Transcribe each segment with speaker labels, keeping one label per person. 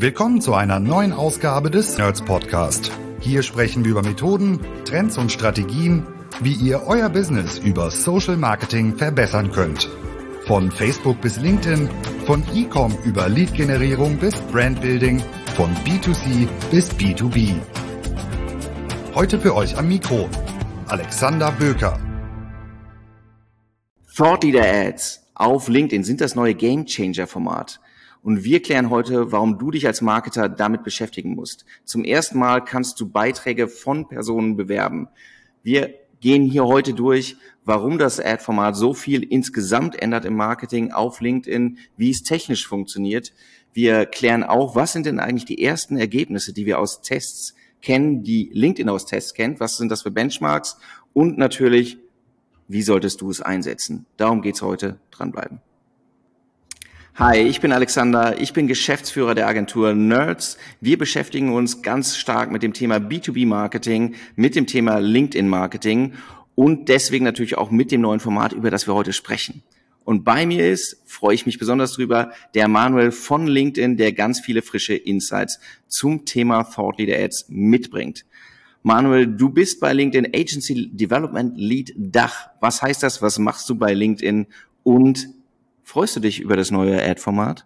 Speaker 1: Willkommen zu einer neuen Ausgabe des Nerds Podcast. Hier sprechen wir über Methoden, Trends und Strategien, wie ihr euer Business über Social Marketing verbessern könnt. Von Facebook bis LinkedIn, von E-Com über Lead-Generierung bis Brandbuilding, von B2C bis B2B. Heute für euch am Mikro Alexander Böker.
Speaker 2: Thought Leader Ads auf LinkedIn sind das neue Game Changer Format. Und wir klären heute, warum du dich als Marketer damit beschäftigen musst. Zum ersten Mal kannst du Beiträge von Personen bewerben. Wir gehen hier heute durch, warum das Ad-Format so viel insgesamt ändert im Marketing auf LinkedIn, wie es technisch funktioniert. Wir klären auch, was sind denn eigentlich die ersten Ergebnisse, die wir aus Tests kennen, die LinkedIn aus Tests kennt. Was sind das für Benchmarks? Und natürlich, wie solltest du es einsetzen? Darum geht's heute. Dranbleiben. Hi, ich bin Alexander, ich bin Geschäftsführer der Agentur Nerds. Wir beschäftigen uns ganz stark mit dem Thema B2B-Marketing, mit dem Thema LinkedIn-Marketing und deswegen natürlich auch mit dem neuen Format, über das wir heute sprechen. Und bei mir ist, freue ich mich besonders drüber, der Manuel von LinkedIn, der ganz viele frische Insights zum Thema Thought Leader Ads mitbringt. Manuel, du bist bei LinkedIn Agency Development Lead Dach. Was heißt das? Was machst du bei LinkedIn? Und Freust du dich über das neue Ad-Format?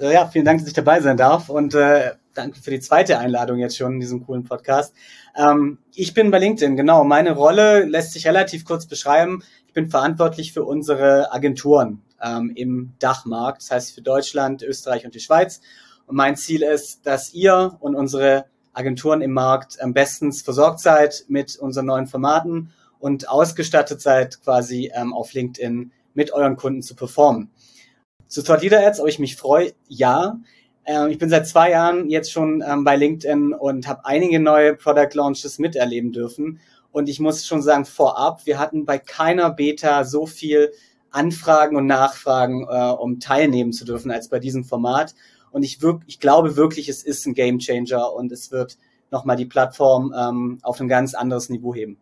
Speaker 3: Äh, ja, vielen Dank, dass ich dabei sein darf und äh, danke für die zweite Einladung jetzt schon in diesem coolen Podcast. Ähm, ich bin bei LinkedIn, genau. Meine Rolle lässt sich relativ kurz beschreiben. Ich bin verantwortlich für unsere Agenturen ähm, im Dachmarkt, das heißt für Deutschland, Österreich und die Schweiz. Und mein Ziel ist, dass ihr und unsere Agenturen im Markt am besten versorgt seid mit unseren neuen Formaten und ausgestattet seid quasi ähm, auf LinkedIn mit euren Kunden zu performen. Zu Thought Leader Ads, ob ich mich freue, ja. Ähm, ich bin seit zwei Jahren jetzt schon ähm, bei LinkedIn und habe einige neue Product Launches miterleben dürfen. Und ich muss schon sagen, vorab, wir hatten bei keiner Beta so viel Anfragen und Nachfragen, äh, um teilnehmen zu dürfen, als bei diesem Format. Und ich, wirk ich glaube wirklich, es ist ein Game Changer und es wird nochmal die Plattform ähm, auf ein ganz anderes Niveau heben.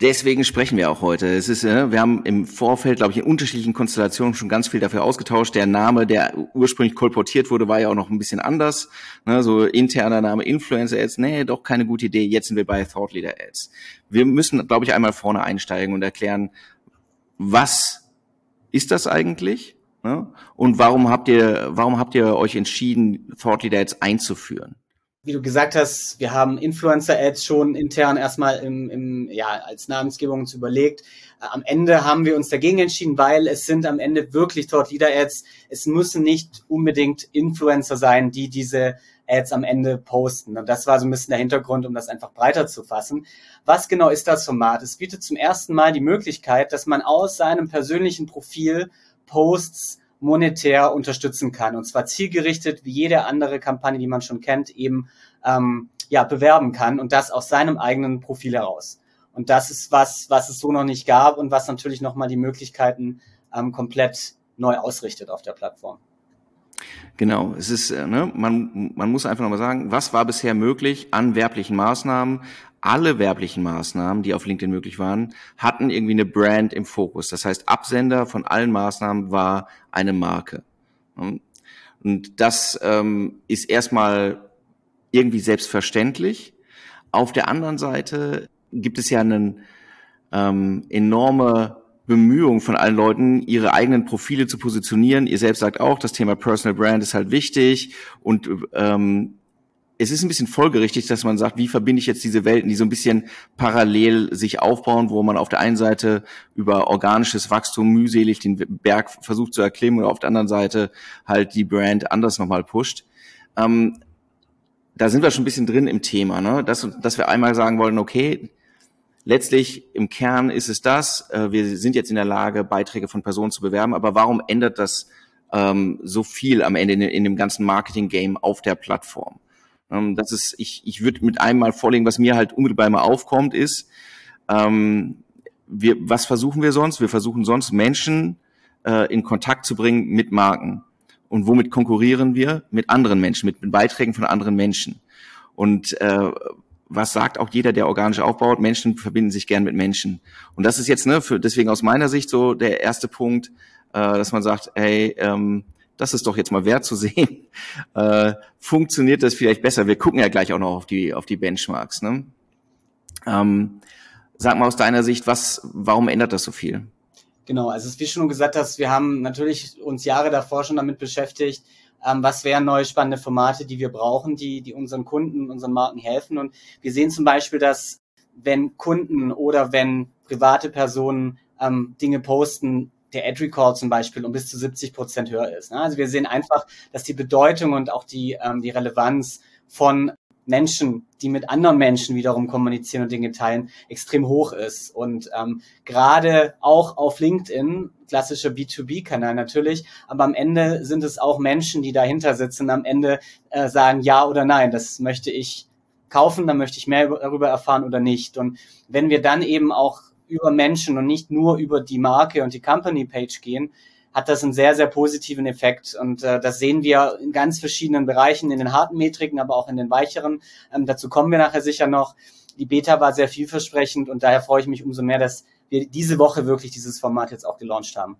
Speaker 2: Deswegen sprechen wir auch heute. Es ist, äh, wir haben im Vorfeld, glaube ich, in unterschiedlichen Konstellationen schon ganz viel dafür ausgetauscht. Der Name, der ursprünglich kolportiert wurde, war ja auch noch ein bisschen anders. Ne, so interner Name Influencer Ads, nee, doch keine gute Idee. Jetzt sind wir bei Thought Leader Ads. Wir müssen, glaube ich, einmal vorne einsteigen und erklären, was ist das eigentlich? Ne? Und warum habt ihr, warum habt ihr euch entschieden, Thought Leader Ads einzuführen?
Speaker 3: Wie du gesagt hast, wir haben Influencer-Ads schon intern erstmal im, im, ja, als Namensgebung uns überlegt. Äh, am Ende haben wir uns dagegen entschieden, weil es sind am Ende wirklich dort Leader-Ads. Es müssen nicht unbedingt Influencer sein, die diese Ads am Ende posten. Und das war so ein bisschen der Hintergrund, um das einfach breiter zu fassen. Was genau ist das Format? Es bietet zum ersten Mal die Möglichkeit, dass man aus seinem persönlichen Profil Posts monetär unterstützen kann. Und zwar zielgerichtet, wie jede andere Kampagne, die man schon kennt, eben ähm, ja, bewerben kann und das aus seinem eigenen Profil heraus. Und das ist was, was es so noch nicht gab und was natürlich nochmal die Möglichkeiten ähm, komplett neu ausrichtet auf der Plattform.
Speaker 2: Genau, es ist, äh, ne, man, man muss einfach nochmal sagen, was war bisher möglich an werblichen Maßnahmen? Alle werblichen Maßnahmen, die auf LinkedIn möglich waren, hatten irgendwie eine Brand im Fokus. Das heißt, Absender von allen Maßnahmen war eine Marke. Und das ähm, ist erstmal irgendwie selbstverständlich. Auf der anderen Seite gibt es ja einen ähm, enorme Bemühung von allen Leuten, ihre eigenen Profile zu positionieren. Ihr selbst sagt auch, das Thema Personal Brand ist halt wichtig und ähm, es ist ein bisschen folgerichtig, dass man sagt, wie verbinde ich jetzt diese Welten, die so ein bisschen parallel sich aufbauen, wo man auf der einen Seite über organisches Wachstum mühselig den Berg versucht zu erklimmen und auf der anderen Seite halt die Brand anders nochmal pusht. Ähm, da sind wir schon ein bisschen drin im Thema, ne? dass, dass wir einmal sagen wollen, okay, letztlich im Kern ist es das, äh, wir sind jetzt in der Lage, Beiträge von Personen zu bewerben, aber warum ändert das ähm, so viel am Ende in, in dem ganzen Marketing-Game auf der Plattform? Ähm, das ist, ich, ich würde mit einem mal vorlegen, was mir halt unmittelbar mal aufkommt, ist, ähm, wir, was versuchen wir sonst? Wir versuchen sonst Menschen äh, in Kontakt zu bringen mit Marken. Und womit konkurrieren wir? Mit anderen Menschen, mit, mit Beiträgen von anderen Menschen. Und äh, was sagt auch jeder, der organisch aufbaut, Menschen verbinden sich gern mit Menschen. Und das ist jetzt, ne, für, deswegen aus meiner Sicht so der erste Punkt, äh, dass man sagt, hey, ähm, das ist doch jetzt mal wert zu sehen, äh, funktioniert das vielleicht besser. Wir gucken ja gleich auch noch auf die, auf die Benchmarks. Ne? Ähm, sag mal aus deiner Sicht, was, warum ändert das so viel?
Speaker 3: Genau, also wie schon gesagt hast, wir haben natürlich uns Jahre davor schon damit beschäftigt, ähm, was wären neue spannende Formate, die wir brauchen, die, die unseren Kunden, unseren Marken helfen. Und wir sehen zum Beispiel, dass wenn Kunden oder wenn private Personen ähm, Dinge posten, der Ad Recall zum Beispiel um bis zu 70 Prozent höher ist. Ne? Also wir sehen einfach, dass die Bedeutung und auch die, ähm, die Relevanz von Menschen, die mit anderen Menschen wiederum kommunizieren und Dinge teilen, extrem hoch ist. Und ähm, gerade auch auf LinkedIn, klassischer B2B-Kanal natürlich, aber am Ende sind es auch Menschen, die dahinter sitzen, am Ende äh, sagen ja oder nein, das möchte ich kaufen, dann möchte ich mehr darüber erfahren oder nicht. Und wenn wir dann eben auch über Menschen und nicht nur über die Marke und die Company Page gehen, hat das einen sehr, sehr positiven Effekt. Und äh, das sehen wir in ganz verschiedenen Bereichen, in den harten Metriken, aber auch in den weicheren. Ähm, dazu kommen wir nachher sicher noch. Die Beta war sehr vielversprechend und daher freue ich mich umso mehr, dass wir diese Woche wirklich dieses Format jetzt auch gelauncht haben.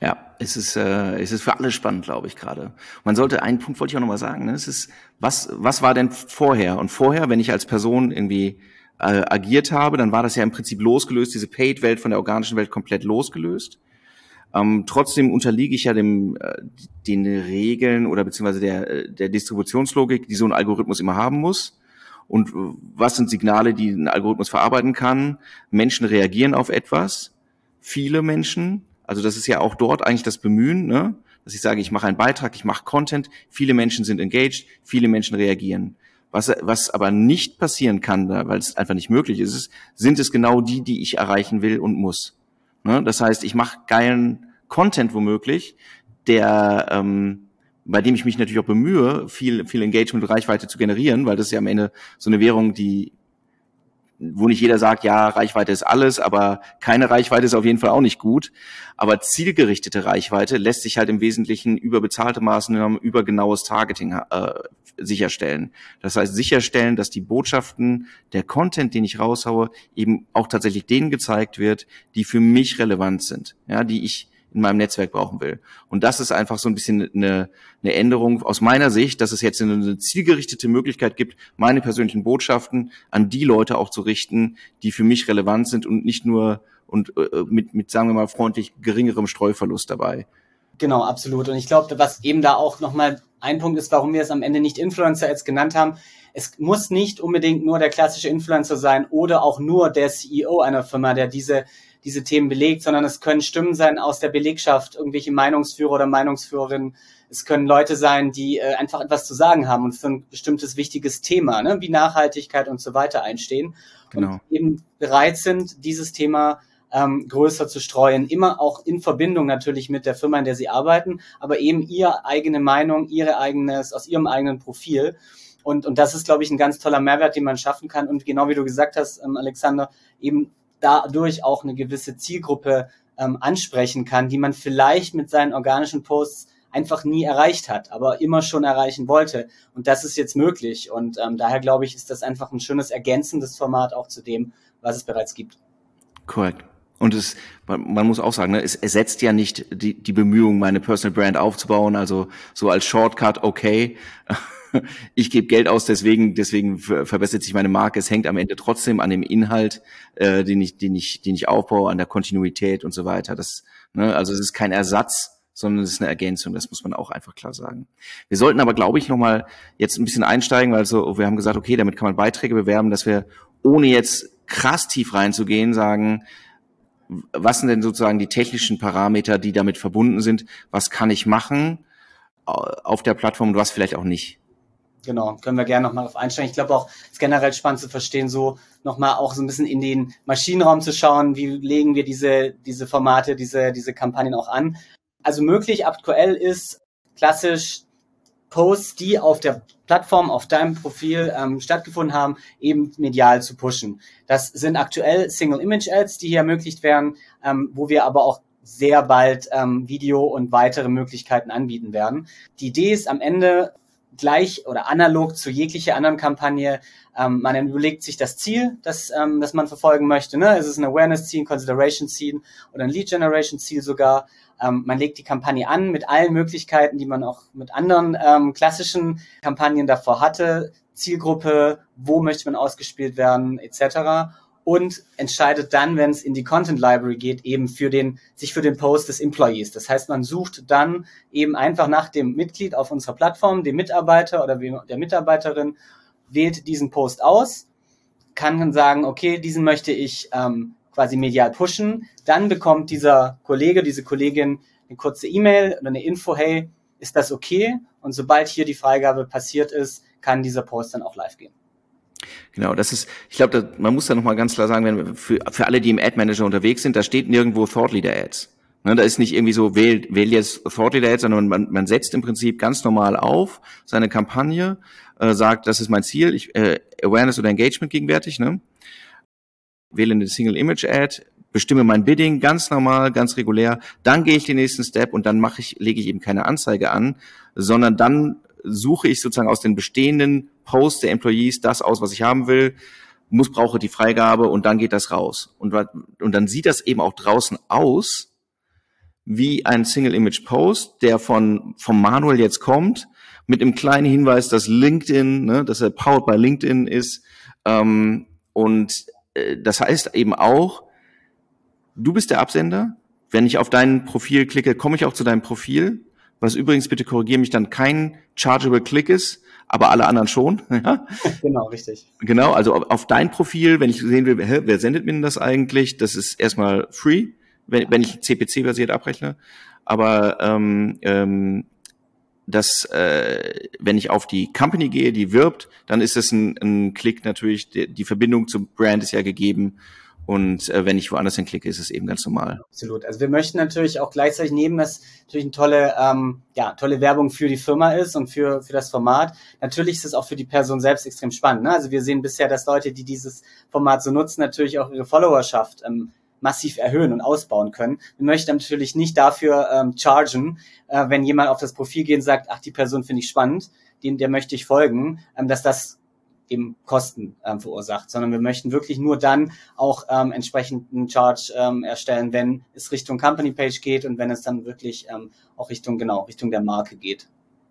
Speaker 2: Ja, es ist, äh, es ist für alle spannend, glaube ich, gerade. Man sollte, einen Punkt wollte ich auch nochmal sagen, ne? es ist, was, was war denn vorher? Und vorher, wenn ich als Person irgendwie äh, agiert habe, dann war das ja im Prinzip losgelöst, diese Paid-Welt von der organischen Welt komplett losgelöst. Ähm, trotzdem unterliege ich ja dem, äh, den Regeln oder beziehungsweise der, äh, der Distributionslogik, die so ein Algorithmus immer haben muss. Und äh, was sind Signale, die ein Algorithmus verarbeiten kann? Menschen reagieren auf etwas. Viele Menschen. Also das ist ja auch dort eigentlich das Bemühen, ne? dass ich sage, ich mache einen Beitrag, ich mache Content. Viele Menschen sind engaged, viele Menschen reagieren. Was, was aber nicht passieren kann, weil es einfach nicht möglich ist, sind es genau die, die ich erreichen will und muss. Ne? Das heißt, ich mache geilen Content womöglich, der ähm, bei dem ich mich natürlich auch bemühe, viel, viel Engagement und Reichweite zu generieren, weil das ist ja am Ende so eine Währung, die wo nicht jeder sagt, ja, Reichweite ist alles, aber keine Reichweite ist auf jeden Fall auch nicht gut. Aber zielgerichtete Reichweite lässt sich halt im Wesentlichen über bezahlte Maßnahmen, über genaues Targeting äh, sicherstellen. Das heißt, sicherstellen, dass die Botschaften, der Content, den ich raushaue, eben auch tatsächlich denen gezeigt wird, die für mich relevant sind, ja, die ich in meinem Netzwerk brauchen will. Und das ist einfach so ein bisschen eine, eine Änderung aus meiner Sicht, dass es jetzt eine zielgerichtete Möglichkeit gibt, meine persönlichen Botschaften an die Leute auch zu richten, die für mich relevant sind und nicht nur und äh, mit, mit, sagen wir mal, freundlich geringerem Streuverlust dabei.
Speaker 3: Genau, absolut. Und ich glaube, was eben da auch nochmal ein Punkt ist, warum wir es am Ende nicht Influencer Ads genannt haben. Es muss nicht unbedingt nur der klassische Influencer sein oder auch nur der CEO einer Firma, der diese diese Themen belegt, sondern es können Stimmen sein aus der Belegschaft, irgendwelche Meinungsführer oder Meinungsführerinnen. Es können Leute sein, die äh, einfach etwas zu sagen haben und für ein bestimmtes wichtiges Thema, ne, wie Nachhaltigkeit und so weiter einstehen genau. und eben bereit sind, dieses Thema ähm, größer zu streuen, immer auch in Verbindung natürlich mit der Firma, in der sie arbeiten, aber eben ihre eigene Meinung, ihre eigenes, aus ihrem eigenen Profil. Und, und das ist, glaube ich, ein ganz toller Mehrwert, den man schaffen kann. Und genau wie du gesagt hast, ähm, Alexander, eben dadurch auch eine gewisse Zielgruppe ähm, ansprechen kann, die man vielleicht mit seinen organischen Posts einfach nie erreicht hat, aber immer schon erreichen wollte. Und das ist jetzt möglich. Und ähm, daher glaube ich, ist das einfach ein schönes ergänzendes Format auch zu dem, was es bereits gibt.
Speaker 2: Korrekt. Und es, man muss auch sagen, ne, es ersetzt ja nicht die, die Bemühungen, meine Personal Brand aufzubauen. Also so als Shortcut, okay, ich gebe Geld aus, deswegen, deswegen verbessert sich meine Marke. Es hängt am Ende trotzdem an dem Inhalt, äh, den ich, den ich, den ich aufbaue, an der Kontinuität und so weiter. Das, ne, also es ist kein Ersatz, sondern es ist eine Ergänzung. Das muss man auch einfach klar sagen. Wir sollten aber, glaube ich, noch mal jetzt ein bisschen einsteigen, weil so, wir haben gesagt, okay, damit kann man Beiträge bewerben, dass wir ohne jetzt krass tief reinzugehen sagen, was sind denn sozusagen die technischen Parameter, die damit verbunden sind? Was kann ich machen auf der Plattform und was vielleicht auch nicht?
Speaker 3: Genau, können wir gerne nochmal auf einsteigen. Ich glaube auch, es ist generell spannend zu verstehen, so nochmal auch so ein bisschen in den Maschinenraum zu schauen, wie legen wir diese, diese Formate, diese, diese Kampagnen auch an. Also möglich aktuell ist klassisch Posts, die auf der Plattform, auf deinem Profil ähm, stattgefunden haben, eben medial zu pushen. Das sind aktuell Single Image Ads, die hier ermöglicht werden, ähm, wo wir aber auch sehr bald ähm, Video und weitere Möglichkeiten anbieten werden. Die Idee ist am Ende gleich oder analog zu jeglicher anderen Kampagne. Ähm, man überlegt sich das Ziel, das, ähm, das man verfolgen möchte. Ne? Ist es ein Awareness-Ziel, ein Consideration-Ziel oder ein Lead-Generation-Ziel sogar? ähm, man legt die Kampagne an mit allen Möglichkeiten, die man auch mit anderen ähm, klassischen Kampagnen davor hatte. Zielgruppe, wo möchte man ausgespielt werden, etc. Und entscheidet dann, wenn es in die Content Library geht, eben für den, sich für den Post des Employees. Das heißt, man sucht dann eben einfach nach dem Mitglied auf unserer Plattform, dem Mitarbeiter oder der Mitarbeiterin, wählt diesen Post aus, kann dann sagen, okay, diesen möchte ich ähm, quasi medial pushen. Dann bekommt dieser Kollege, diese Kollegin eine kurze E-Mail oder eine Info, hey, ist das okay? Und sobald hier die Freigabe passiert ist, kann dieser Post dann auch live gehen.
Speaker 2: Genau, das ist, ich glaube, man muss da nochmal ganz klar sagen, wenn für, für alle, die im Ad Manager unterwegs sind, da steht nirgendwo Thought Leader Ads. Ne, da ist nicht irgendwie so, wähl, wähl jetzt Thought Leader Ads, sondern man, man setzt im Prinzip ganz normal auf seine Kampagne, äh, sagt, das ist mein Ziel, ich, äh, Awareness oder Engagement gegenwärtig, ne? wähle eine Single Image Ad, bestimme mein Bidding ganz normal, ganz regulär, dann gehe ich den nächsten Step und dann mache ich, lege ich eben keine Anzeige an, sondern dann suche ich sozusagen aus den bestehenden Posts der Employees das aus, was ich haben will, muss, brauche die Freigabe und dann geht das raus. Und, und dann sieht das eben auch draußen aus, wie ein Single Image Post, der von, vom Manual jetzt kommt, mit einem kleinen Hinweis, dass LinkedIn, ne, dass er powered by LinkedIn ist, ähm, und äh, das heißt eben auch, du bist der Absender. Wenn ich auf dein Profil klicke, komme ich auch zu deinem Profil, was übrigens, bitte korrigiere mich, dann kein chargeable Click ist, aber alle anderen schon.
Speaker 3: Ja? Genau, richtig.
Speaker 2: Genau, also auf dein Profil, wenn ich sehen will, hä, wer sendet mir denn das eigentlich? Das ist erstmal free, wenn, wenn ich CPC-basiert abrechne. Aber ähm, ähm, dass äh, wenn ich auf die Company gehe, die wirbt, dann ist es ein, ein Klick natürlich, die, die Verbindung zum Brand ist ja gegeben und äh, wenn ich woanders hinklicke, ist es eben ganz normal.
Speaker 3: Absolut. Also wir möchten natürlich auch gleichzeitig nehmen, dass natürlich eine tolle, ähm, ja, tolle Werbung für die Firma ist und für, für das Format. Natürlich ist es auch für die Person selbst extrem spannend. Ne? Also wir sehen bisher, dass Leute, die dieses Format so nutzen, natürlich auch ihre Followerschaft ähm, massiv erhöhen und ausbauen können. Wir möchten natürlich nicht dafür ähm, chargen, äh, wenn jemand auf das Profil geht und sagt, ach, die Person finde ich spannend, dem, der möchte ich folgen, ähm, dass das eben Kosten ähm, verursacht, sondern wir möchten wirklich nur dann auch ähm, entsprechend einen Charge ähm, erstellen, wenn es Richtung Company Page geht und wenn es dann wirklich ähm, auch Richtung genau Richtung der Marke geht.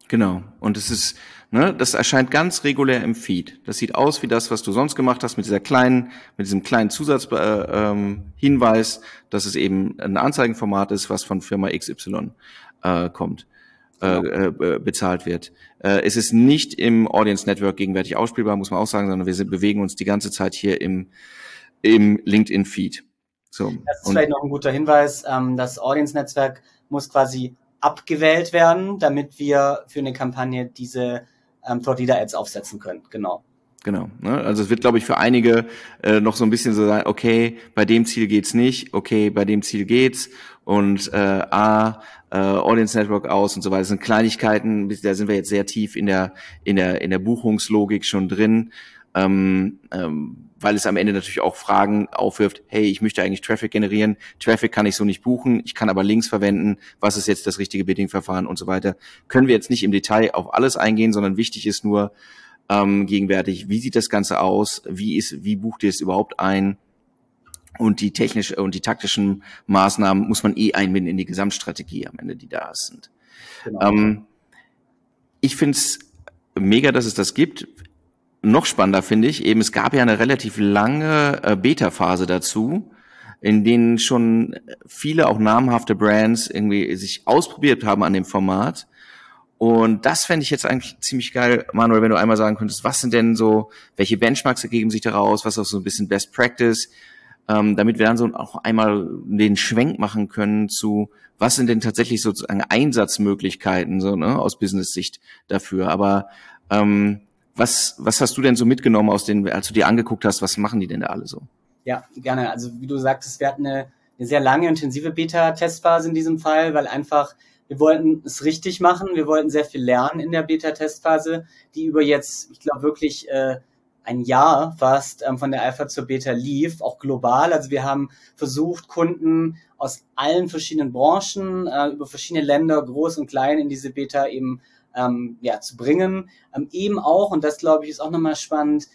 Speaker 2: Genau. Und es ist, ne, das erscheint ganz regulär im Feed. Das sieht aus wie das, was du sonst gemacht hast mit dieser kleinen, mit diesem kleinen Zusatzhinweis, äh, ähm, dass es eben ein Anzeigenformat ist, was von Firma XY äh, kommt, äh, genau. äh, bezahlt wird. Äh, es ist nicht im Audience Network gegenwärtig ausspielbar, muss man auch sagen, sondern wir sind, bewegen uns die ganze Zeit hier im, im LinkedIn Feed.
Speaker 3: So. Das ist Und vielleicht noch ein guter Hinweis. Ähm, das Audience Netzwerk muss quasi abgewählt werden, damit wir für eine Kampagne diese ähm, Thought Ads aufsetzen können. Genau.
Speaker 2: Genau. Ne? Also es wird, glaube ich, für einige äh, noch so ein bisschen so sein, okay, bei dem Ziel geht's nicht, okay, bei dem Ziel geht's und äh, A, äh, Audience Network aus und so weiter. Das sind Kleinigkeiten, da sind wir jetzt sehr tief in der, in der, in der Buchungslogik schon drin. Ähm, ähm, weil es am Ende natürlich auch Fragen aufwirft, hey, ich möchte eigentlich Traffic generieren, Traffic kann ich so nicht buchen, ich kann aber Links verwenden, was ist jetzt das richtige Bidding-Verfahren und so weiter. Können wir jetzt nicht im Detail auf alles eingehen, sondern wichtig ist nur ähm, gegenwärtig, wie sieht das Ganze aus, wie ist, wie bucht ihr es überhaupt ein? Und die technische und die taktischen Maßnahmen muss man eh einbinden in die Gesamtstrategie am Ende, die da sind. Genau. Ähm, ich finde es mega, dass es das gibt noch spannender finde ich, eben es gab ja eine relativ lange äh, Beta-Phase dazu, in denen schon viele auch namhafte Brands irgendwie sich ausprobiert haben an dem Format. Und das fände ich jetzt eigentlich ziemlich geil, Manuel, wenn du einmal sagen könntest, was sind denn so, welche Benchmarks ergeben sich daraus, was ist auch so ein bisschen Best Practice, ähm, damit wir dann so auch einmal den Schwenk machen können zu, was sind denn tatsächlich sozusagen Einsatzmöglichkeiten so ne, aus Business-Sicht dafür. Aber ähm, was, was hast du denn so mitgenommen aus den, als du dir angeguckt hast, was machen die denn da alle so?
Speaker 3: Ja, gerne. Also wie du sagtest, wir hatten eine, eine sehr lange, intensive Beta-Testphase in diesem Fall, weil einfach wir wollten es richtig machen. Wir wollten sehr viel lernen in der Beta-Testphase, die über jetzt, ich glaube wirklich äh, ein Jahr fast ähm, von der Alpha zur Beta lief, auch global. Also wir haben versucht, Kunden aus allen verschiedenen Branchen, äh, über verschiedene Länder, groß und klein, in diese Beta eben ähm, ja, zu bringen. Ähm, eben auch, und das glaube ich ist auch nochmal spannend,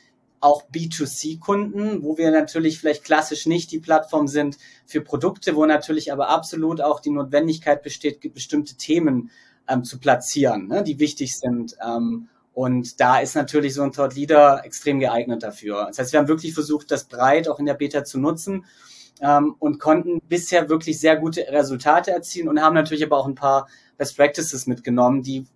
Speaker 3: auch B2C-Kunden, wo wir natürlich vielleicht klassisch nicht die Plattform sind für Produkte, wo natürlich aber absolut auch die Notwendigkeit besteht, bestimmte Themen ähm, zu platzieren, ne, die wichtig sind. Ähm, und da ist natürlich so ein Thought Leader extrem geeignet dafür. Das heißt, wir haben wirklich versucht, das breit auch in der Beta zu nutzen ähm, und konnten bisher wirklich sehr gute Resultate erzielen und haben natürlich aber auch ein paar Best Practices mitgenommen, die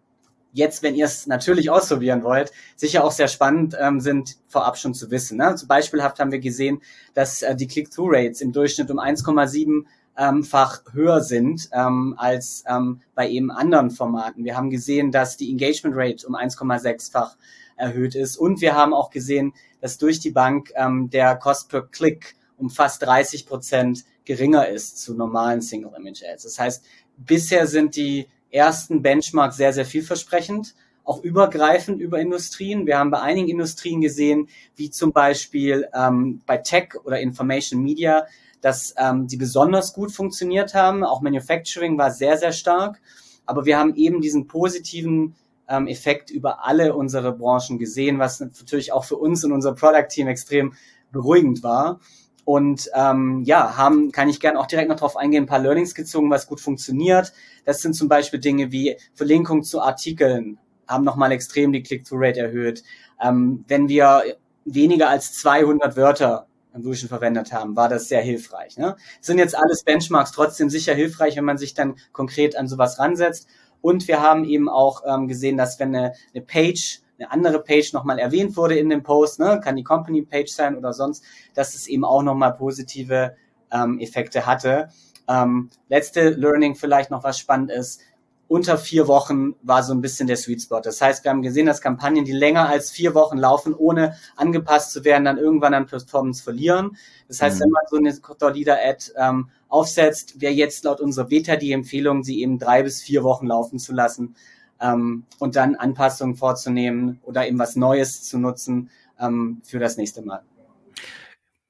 Speaker 3: jetzt, wenn ihr es natürlich ausprobieren wollt, sicher auch sehr spannend ähm, sind, vorab schon zu wissen. Ne? Zum Beispielhaft haben wir gesehen, dass äh, die Click-Through-Rates im Durchschnitt um 1,7 ähm, fach höher sind ähm, als ähm, bei eben anderen Formaten. Wir haben gesehen, dass die Engagement Rate um 1,6-fach erhöht ist und wir haben auch gesehen, dass durch die Bank ähm, der Cost per Click um fast 30 Prozent geringer ist zu normalen Single Image Ads. Das heißt, bisher sind die ersten Benchmarks sehr, sehr vielversprechend, auch übergreifend über Industrien. Wir haben bei einigen Industrien gesehen, wie zum Beispiel ähm, bei Tech oder Information Media, dass ähm, die besonders gut funktioniert haben. Auch Manufacturing war sehr, sehr stark. Aber wir haben eben diesen positiven ähm, Effekt über alle unsere Branchen gesehen, was natürlich auch für uns und unser Product Team extrem beruhigend war. Und ähm, ja, haben, kann ich gerne auch direkt noch drauf eingehen, ein paar Learnings gezogen, was gut funktioniert. Das sind zum Beispiel Dinge wie Verlinkung zu Artikeln, haben nochmal extrem die Click-Through-Rate erhöht. Ähm, wenn wir weniger als 200 Wörter im Durchschnitt verwendet haben, war das sehr hilfreich. Ne? Sind jetzt alles Benchmarks, trotzdem sicher hilfreich, wenn man sich dann konkret an sowas ransetzt. Und wir haben eben auch ähm, gesehen, dass wenn eine, eine Page eine andere Page nochmal erwähnt wurde in dem Post, ne, kann die Company Page sein oder sonst, dass es eben auch nochmal positive ähm, Effekte hatte. Ähm, letzte Learning vielleicht noch was spannend ist. Unter vier Wochen war so ein bisschen der Sweet Spot. Das heißt, wir haben gesehen, dass Kampagnen, die länger als vier Wochen laufen, ohne angepasst zu werden, dann irgendwann an Performance verlieren. Das heißt, mhm. wenn man so eine Leader-Ad ähm, aufsetzt, wäre jetzt laut unserer Beta die Empfehlung, sie eben drei bis vier Wochen laufen zu lassen, ähm, und dann Anpassungen vorzunehmen oder eben was Neues zu nutzen ähm, für das nächste Mal.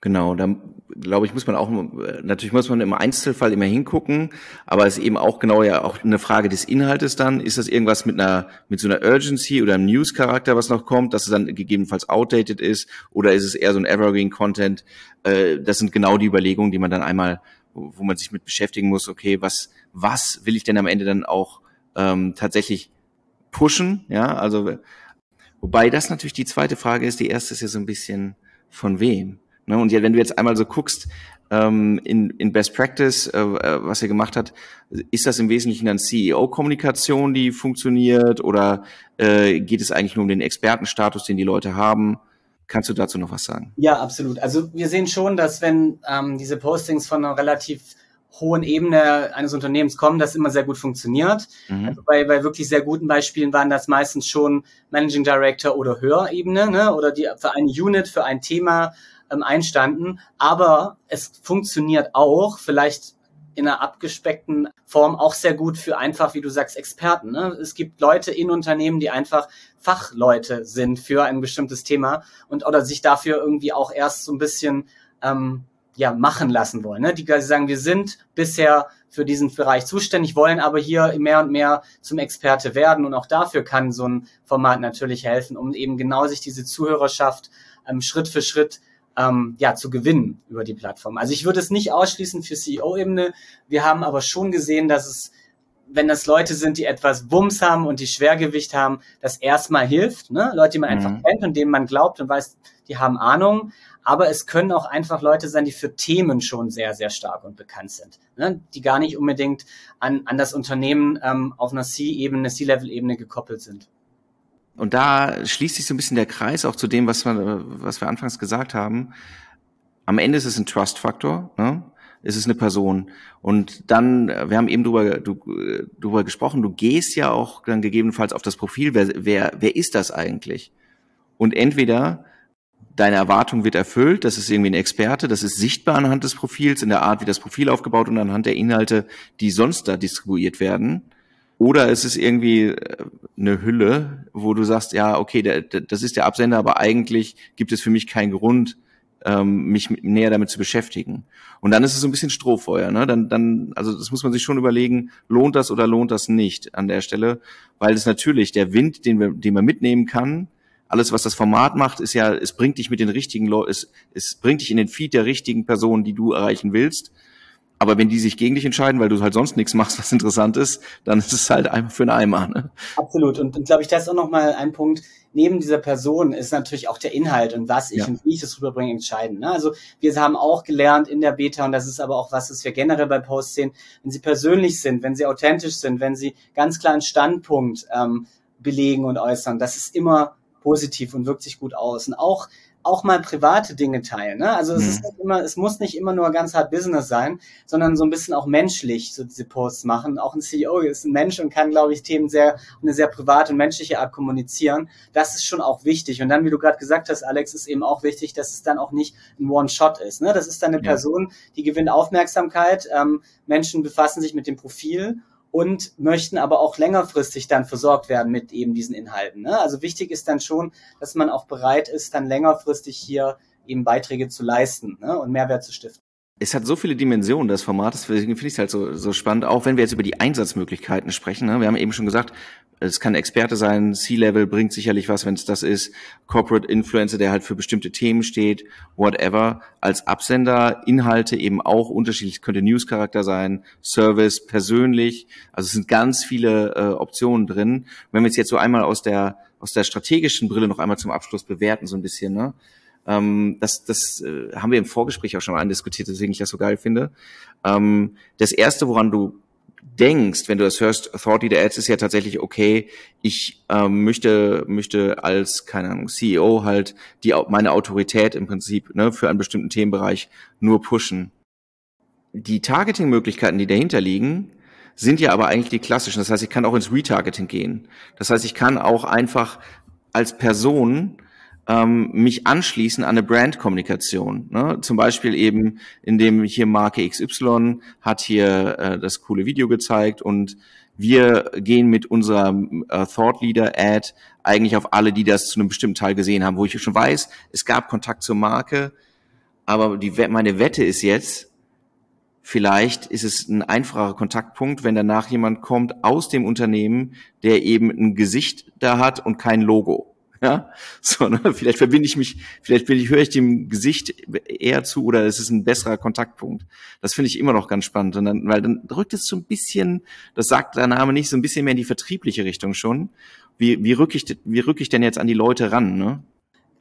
Speaker 2: Genau, da glaube ich, muss man auch, natürlich muss man im Einzelfall immer hingucken, aber es ist eben auch genau ja auch eine Frage des Inhaltes dann. Ist das irgendwas mit einer, mit so einer Urgency oder einem News-Charakter, was noch kommt, dass es dann gegebenenfalls outdated ist, oder ist es eher so ein Evergreen-Content? Äh, das sind genau die Überlegungen, die man dann einmal, wo man sich mit beschäftigen muss, okay, was, was will ich denn am Ende dann auch ähm, tatsächlich pushen, ja, also wobei das natürlich die zweite Frage ist, die erste ist ja so ein bisschen von wem. Ne? Und ja, wenn du jetzt einmal so guckst, ähm, in, in Best Practice, äh, äh was er gemacht hat, ist das im Wesentlichen dann CEO-Kommunikation, die funktioniert, oder äh, geht es eigentlich nur um den Expertenstatus, den die Leute haben? Kannst du dazu noch was sagen?
Speaker 3: Ja, absolut. Also wir sehen schon, dass wenn ähm, diese Postings von einer relativ hohen Ebene eines Unternehmens kommen, das immer sehr gut funktioniert. Mhm. Also bei, bei wirklich sehr guten Beispielen waren das meistens schon Managing Director oder Höherebene, ne, oder die für eine Unit, für ein Thema ähm, einstanden. Aber es funktioniert auch, vielleicht in einer abgespeckten Form auch sehr gut für einfach, wie du sagst, Experten. Ne? Es gibt Leute in Unternehmen, die einfach Fachleute sind für ein bestimmtes Thema und oder sich dafür irgendwie auch erst so ein bisschen ähm, ja, machen lassen wollen. Ne? Die sagen, wir sind bisher für diesen Bereich zuständig, wollen aber hier mehr und mehr zum Experte werden. Und auch dafür kann so ein Format natürlich helfen, um eben genau sich diese Zuhörerschaft ähm, Schritt für Schritt ähm, ja, zu gewinnen über die Plattform. Also ich würde es nicht ausschließen für CEO-Ebene. Wir haben aber schon gesehen, dass es wenn das Leute sind, die etwas Wumms haben und die Schwergewicht haben, das erstmal hilft. Ne? Leute, die man mhm. einfach kennt und denen man glaubt und weiß, die haben Ahnung aber es können auch einfach Leute sein, die für Themen schon sehr, sehr stark und bekannt sind, ne? die gar nicht unbedingt an, an das Unternehmen ähm, auf einer C-Ebene, C-Level-Ebene gekoppelt sind.
Speaker 2: Und da schließt sich so ein bisschen der Kreis auch zu dem, was wir, was wir anfangs gesagt haben. Am Ende ist es ein Trust-Faktor. Ne? Es ist eine Person. Und dann, wir haben eben drüber, du, drüber gesprochen, du gehst ja auch dann gegebenenfalls auf das Profil, wer, wer, wer ist das eigentlich? Und entweder deine Erwartung wird erfüllt, das ist irgendwie ein Experte, das ist sichtbar anhand des Profils, in der Art, wie das Profil aufgebaut und anhand der Inhalte, die sonst da distribuiert werden. Oder es ist irgendwie äh, eine Hülle, wo du sagst, ja, okay, der, der, das ist der Absender, aber eigentlich gibt es für mich keinen Grund, ähm, mich näher damit zu beschäftigen. Und dann ist es so ein bisschen Strohfeuer, ne? Dann, dann, also das muss man sich schon überlegen, lohnt das oder lohnt das nicht an der Stelle, weil es natürlich der Wind, den wir, den man mitnehmen kann, Alles, was das Format macht, ist ja, es bringt dich mit den richtigen Leuten, es, es bringt dich in den Feed der richtigen Personen, die du erreichen willst. Aber wenn die sich gegen dich entscheiden, weil du halt sonst nichts machst, was interessant ist, dann ist es halt einfach für einen Eimer. Ne?
Speaker 3: Absolut. Und, und glaube ich, das ist auch nochmal ein Punkt. Neben dieser Person ist natürlich auch der Inhalt und was ich ja. und wie ich das rüberbringe entscheidend. Ne? Also wir haben auch gelernt in der Beta, und das ist aber auch was, was wir generell bei Posts sehen, wenn sie persönlich sind, wenn sie authentisch sind, wenn sie ganz klar einen Standpunkt ähm, belegen und äußern, das ist immer positiv und wirkt sich gut aus. Und auch auch mal private Dinge teilen. Ne? Also es mhm. ist nicht immer, es muss nicht immer nur ganz hart Business sein, sondern so ein bisschen auch menschlich so diese Posts machen. Auch ein CEO ist ein Mensch und kann, glaube ich, Themen sehr eine sehr private und menschliche Art kommunizieren. Das ist schon auch wichtig. Und dann, wie du gerade gesagt hast, Alex, ist eben auch wichtig, dass es dann auch nicht ein One-Shot ist. Ne? Das ist dann eine ja. Person, die gewinnt Aufmerksamkeit. Ähm, Menschen befassen sich mit dem Profil und möchten aber auch längerfristig dann versorgt werden mit eben diesen Inhalten. Ne? Also wichtig ist dann schon, dass man auch bereit ist, dann längerfristig hier eben Beiträge zu leisten ne? und Mehrwert zu stiften
Speaker 2: es hat so viele Dimensionen, das Format, deswegen finde ich es halt so, so spannend, auch wenn wir jetzt über die Einsatzmöglichkeiten sprechen. Ne? Wir haben eben schon gesagt, es kann Experte sein, C-Level bringt sicherlich was, wenn es das ist, Corporate Influencer, der halt für bestimmte Themen steht, whatever. Als Absender Inhalte eben auch unterschiedlich, könnte News-Charakter sein, Service, persönlich. Also es sind ganz viele äh, Optionen drin. Wenn wir es jetzt so einmal aus der aus der strategischen Brille noch einmal zum Abschluss bewerten, so ein bisschen, ne? Ähm, das das äh, haben wir im Vorgespräch auch schon mal andiskutiert, deswegen ich das so geil finde. Ähm, das erste, woran du denkst, wenn du das hörst, Thought Leader Ads ist ja tatsächlich okay, ich ähm, möchte, möchte als, keine Ahnung, CEO halt die, meine Autorität im Prinzip ne, für einen bestimmten Themenbereich nur pushen. Die Targeting-Möglichkeiten, die dahinter liegen, sind ja aber eigentlich die klassischen. Das heißt, ich kann auch ins Retargeting gehen. Das heißt, ich kann auch einfach als Person ähm, mich anschließen an eine Brandkommunikation. Ne? Zum Beispiel eben, indem hier Marke XY hat hier äh, das coole Video gezeigt und wir gehen mit unserer äh, Thought Leader Ad eigentlich auf alle, die das zu einem bestimmten Teil gesehen haben, wo ich schon weiß, es gab Kontakt zur Marke, aber die, meine Wette ist jetzt, vielleicht ist es ein einfacher Kontaktpunkt, wenn danach jemand kommt aus dem Unternehmen, der eben ein Gesicht da hat und kein Logo. Ja, so, ne? vielleicht verbinde ich mich, vielleicht bin ich, höre ich dem Gesicht eher zu oder es ist ein besserer Kontaktpunkt. Das finde ich immer noch ganz spannend. Und dann, weil dann rückt es so ein bisschen, das sagt der Name nicht, so ein bisschen mehr in die vertriebliche Richtung schon. Wie, wie rücke ich, wie rücke ich denn jetzt an die Leute ran, ne?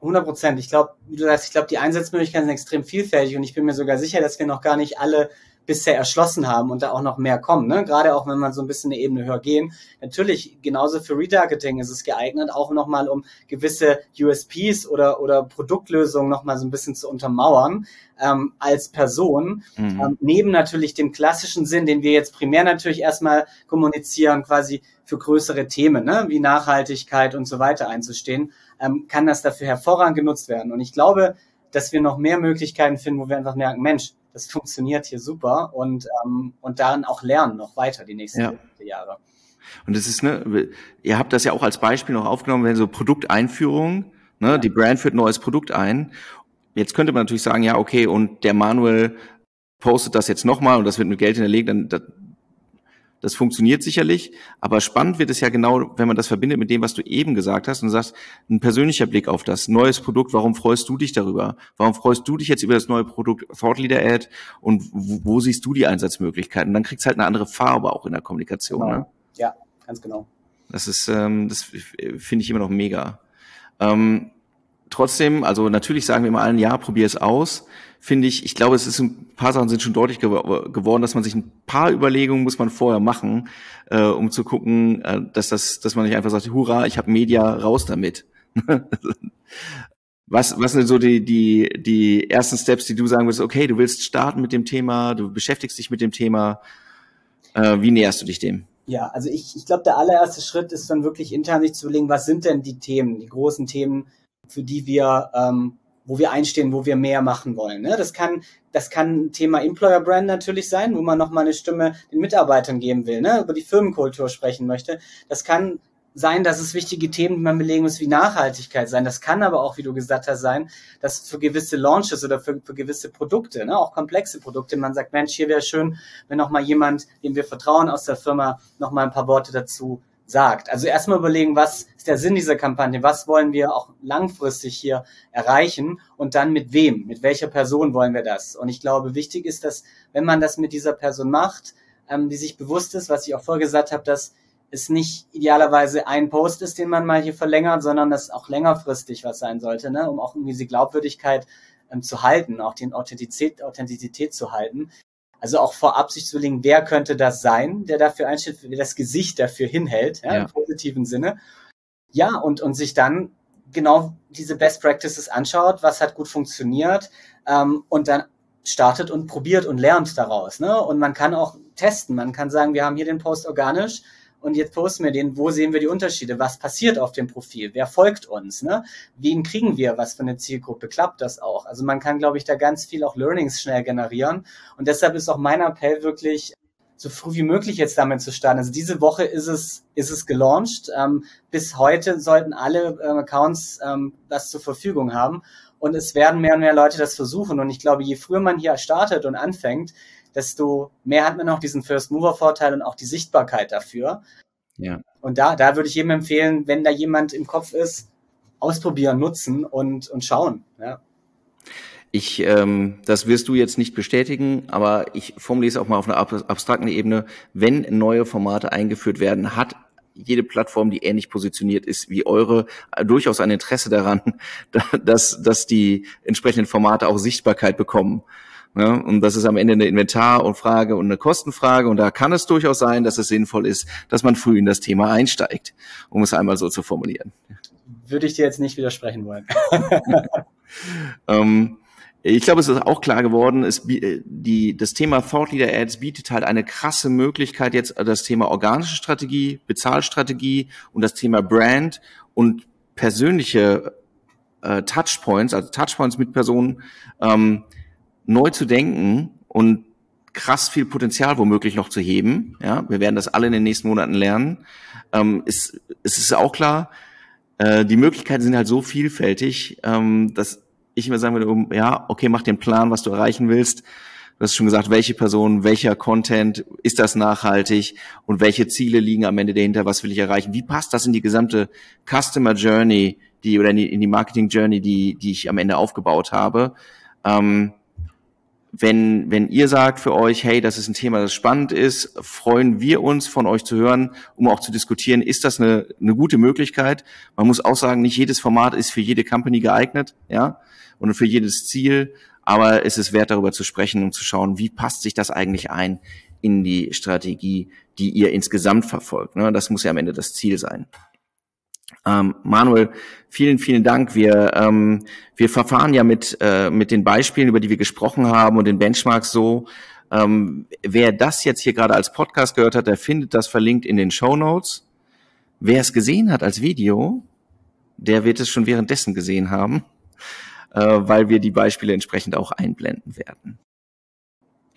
Speaker 3: 100 Prozent. Ich glaube, wie du sagst, ich glaube, die Einsatzmöglichkeiten sind extrem vielfältig und ich bin mir sogar sicher, dass wir noch gar nicht alle bisher erschlossen haben und da auch noch mehr kommen. Ne? Gerade auch wenn man so ein bisschen eine Ebene höher gehen. Natürlich, genauso für Retargeting ist es geeignet, auch nochmal um gewisse USPs oder, oder Produktlösungen nochmal so ein bisschen zu untermauern ähm, als Person. Mhm. Ähm, neben natürlich dem klassischen Sinn, den wir jetzt primär natürlich erstmal kommunizieren, quasi für größere Themen, ne? wie Nachhaltigkeit und so weiter einzustehen, ähm, kann das dafür hervorragend genutzt werden. Und ich glaube, dass wir noch mehr Möglichkeiten finden, wo wir einfach merken, Mensch, das funktioniert hier super und, ähm, und darin auch lernen noch weiter die nächsten ja. Jahre.
Speaker 2: Und das ist, ne, ihr habt das ja auch als Beispiel noch aufgenommen, wenn so Produkteinführung, ne, ja. die Brand führt ein neues Produkt ein. Jetzt könnte man natürlich sagen, ja, okay, und der Manuel postet das jetzt nochmal und das wird mit Geld hinterlegt, dann, das funktioniert sicherlich, aber spannend wird es ja genau, wenn man das verbindet mit dem, was du eben gesagt hast und sagst, ein persönlicher Blick auf das neues Produkt, warum freust du dich darüber? Warum freust du dich jetzt über das neue Produkt Thought Leader Ad und wo, wo siehst du die Einsatzmöglichkeiten? dann kriegst du halt eine andere Farbe auch in der Kommunikation.
Speaker 3: Genau. Ne? Ja, ganz genau.
Speaker 2: Das ist, ähm, das finde ich immer noch mega. Ähm, trotzdem, also natürlich sagen wir immer allen, ja, probier es aus finde ich, ich glaube, es ist ein paar Sachen sind schon deutlich ge geworden, dass man sich ein paar Überlegungen muss man vorher machen, äh, um zu gucken, äh, dass das, dass man nicht einfach sagt, hurra, ich habe Media, raus damit. was, was sind so die, die, die ersten Steps, die du sagen würdest, okay, du willst starten mit dem Thema, du beschäftigst dich mit dem Thema, äh, wie näherst du dich dem?
Speaker 3: Ja, also ich, ich glaube, der allererste Schritt ist dann wirklich intern sich zu überlegen, was sind denn die Themen, die großen Themen, für die wir ähm, wo wir einstehen, wo wir mehr machen wollen. Ne? Das kann, das kann Thema Employer Brand natürlich sein, wo man nochmal eine Stimme den Mitarbeitern geben will, ne? über die Firmenkultur sprechen möchte. Das kann sein, dass es wichtige Themen, die man belegen muss, wie Nachhaltigkeit sein. Das kann aber auch, wie du gesagt hast, sein, dass für gewisse Launches oder für, für gewisse Produkte, ne, auch komplexe Produkte, man sagt, Mensch, hier wäre schön, wenn noch mal jemand, dem wir vertrauen aus der Firma, noch mal ein paar Worte dazu sagt. Also erstmal überlegen, was ist der Sinn dieser Kampagne, was wollen wir auch langfristig hier erreichen und dann mit wem, mit welcher Person wollen wir das. Und ich glaube, wichtig ist, dass wenn man das mit dieser Person macht, ähm, die sich bewusst ist, was ich auch vorher gesagt habe, dass es nicht idealerweise ein Post ist, den man mal hier verlängert, sondern dass auch längerfristig was sein sollte, ne? um auch irgendwie diese Glaubwürdigkeit ähm, zu halten, auch die Authentizität, Authentizität zu halten. Also auch vorab sich zu überlegen, wer könnte das sein, der dafür einsteht, wer das Gesicht dafür hinhält, ja, ja. im positiven Sinne. Ja, und, und sich dann genau diese Best Practices anschaut, was hat gut funktioniert ähm, und dann startet und probiert und lernt daraus. Ne? Und man kann auch testen. Man kann sagen, wir haben hier den Post organisch und jetzt posten wir den, wo sehen wir die Unterschiede, was passiert auf dem Profil, wer folgt uns, ne? wen kriegen wir, was für eine Zielgruppe, klappt das auch. Also man kann, glaube ich, da ganz viel auch Learnings schnell generieren und deshalb ist auch mein Appell wirklich, so früh wie möglich jetzt damit zu starten. Also diese Woche ist es, ist es gelauncht. Ähm, bis heute sollten alle ähm, Accounts ähm, das zur Verfügung haben. Und es werden mehr und mehr Leute das versuchen. Und ich glaube, je früher man hier startet und anfängt, desto mehr hat man auch diesen First Mover Vorteil und auch die Sichtbarkeit dafür. Ja. Und da, da würde ich jedem empfehlen, wenn da jemand im Kopf ist, ausprobieren, nutzen und, und schauen. Ja.
Speaker 2: Ich, ähm, das wirst du jetzt nicht bestätigen, aber ich formuliere es auch mal auf einer abstrakten Ebene. Wenn neue Formate eingeführt werden, hat jede Plattform, die ähnlich positioniert ist wie eure, durchaus ein Interesse daran, dass, dass die entsprechenden Formate auch Sichtbarkeit bekommen. Ja, und das ist am Ende eine Inventar- und Frage und eine Kostenfrage. Und da kann es durchaus sein, dass es sinnvoll ist, dass man früh in das Thema einsteigt, um es einmal so zu formulieren.
Speaker 3: Würde ich dir jetzt nicht widersprechen wollen.
Speaker 2: ähm, ich glaube, es ist auch klar geworden, es, die, das Thema Thought Leader Ads bietet halt eine krasse Möglichkeit jetzt das Thema organische Strategie, Bezahlstrategie und das Thema Brand und persönliche äh, Touchpoints, also Touchpoints mit Personen, ähm, neu zu denken und krass viel Potenzial womöglich noch zu heben. Ja, wir werden das alle in den nächsten Monaten lernen. Ähm, es, es ist auch klar, äh, die Möglichkeiten sind halt so vielfältig, ähm, dass ich immer sagen würde, ja, okay, mach den Plan, was du erreichen willst. Du hast schon gesagt, welche Person, welcher Content, ist das nachhaltig und welche Ziele liegen am Ende dahinter, was will ich erreichen? Wie passt das in die gesamte Customer Journey, die oder in die, in die Marketing Journey, die, die ich am Ende aufgebaut habe? Ähm, wenn, wenn ihr sagt für euch, hey, das ist ein Thema, das spannend ist, freuen wir uns von euch zu hören, um auch zu diskutieren, ist das eine, eine gute Möglichkeit? Man muss auch sagen, nicht jedes Format ist für jede Company geeignet, ja, und für jedes Ziel, aber es ist wert, darüber zu sprechen und zu schauen, wie passt sich das eigentlich ein in die Strategie, die ihr insgesamt verfolgt. Ne? Das muss ja am Ende das Ziel sein. Ähm, Manuel, vielen, vielen Dank. Wir, ähm, wir verfahren ja mit, äh, mit den Beispielen, über die wir gesprochen haben und den Benchmarks so. Ähm, wer das jetzt hier gerade als Podcast gehört hat, der findet das verlinkt in den Show Notes. Wer es gesehen hat als Video, der wird es schon währenddessen gesehen haben, äh, weil wir die Beispiele entsprechend auch einblenden werden.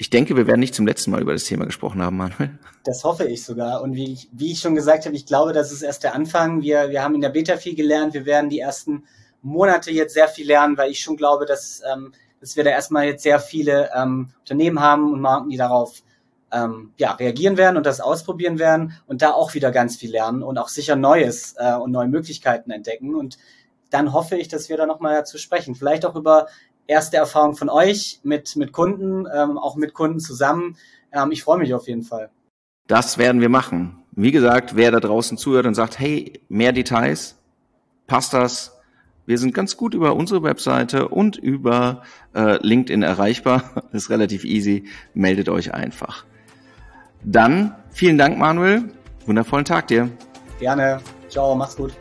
Speaker 2: Ich denke, wir werden nicht zum letzten Mal über das Thema gesprochen haben, Manuel.
Speaker 3: Das hoffe ich sogar. Und wie ich, wie ich schon gesagt habe, ich glaube, das ist erst der Anfang. Wir, wir haben in der Beta viel gelernt. Wir werden die ersten Monate jetzt sehr viel lernen, weil ich schon glaube, dass, ähm, dass wir da erstmal jetzt sehr viele ähm, Unternehmen haben und Marken, die darauf ähm, ja, reagieren werden und das ausprobieren werden und da auch wieder ganz viel lernen und auch sicher Neues äh, und neue Möglichkeiten entdecken. Und dann hoffe ich, dass wir da nochmal dazu sprechen. Vielleicht auch über erste Erfahrung von euch mit, mit Kunden, ähm, auch mit Kunden zusammen. Ähm, ich freue mich auf jeden Fall.
Speaker 2: Das werden wir machen. Wie gesagt, wer da draußen zuhört und sagt, hey, mehr Details, passt das? Wir sind ganz gut über unsere Webseite und über äh, LinkedIn erreichbar. ist relativ easy. Meldet euch einfach. Dann vielen Dank, Manuel. Wundervollen Tag dir.
Speaker 3: Gerne. Ciao, mach's gut.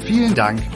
Speaker 1: Vielen Dank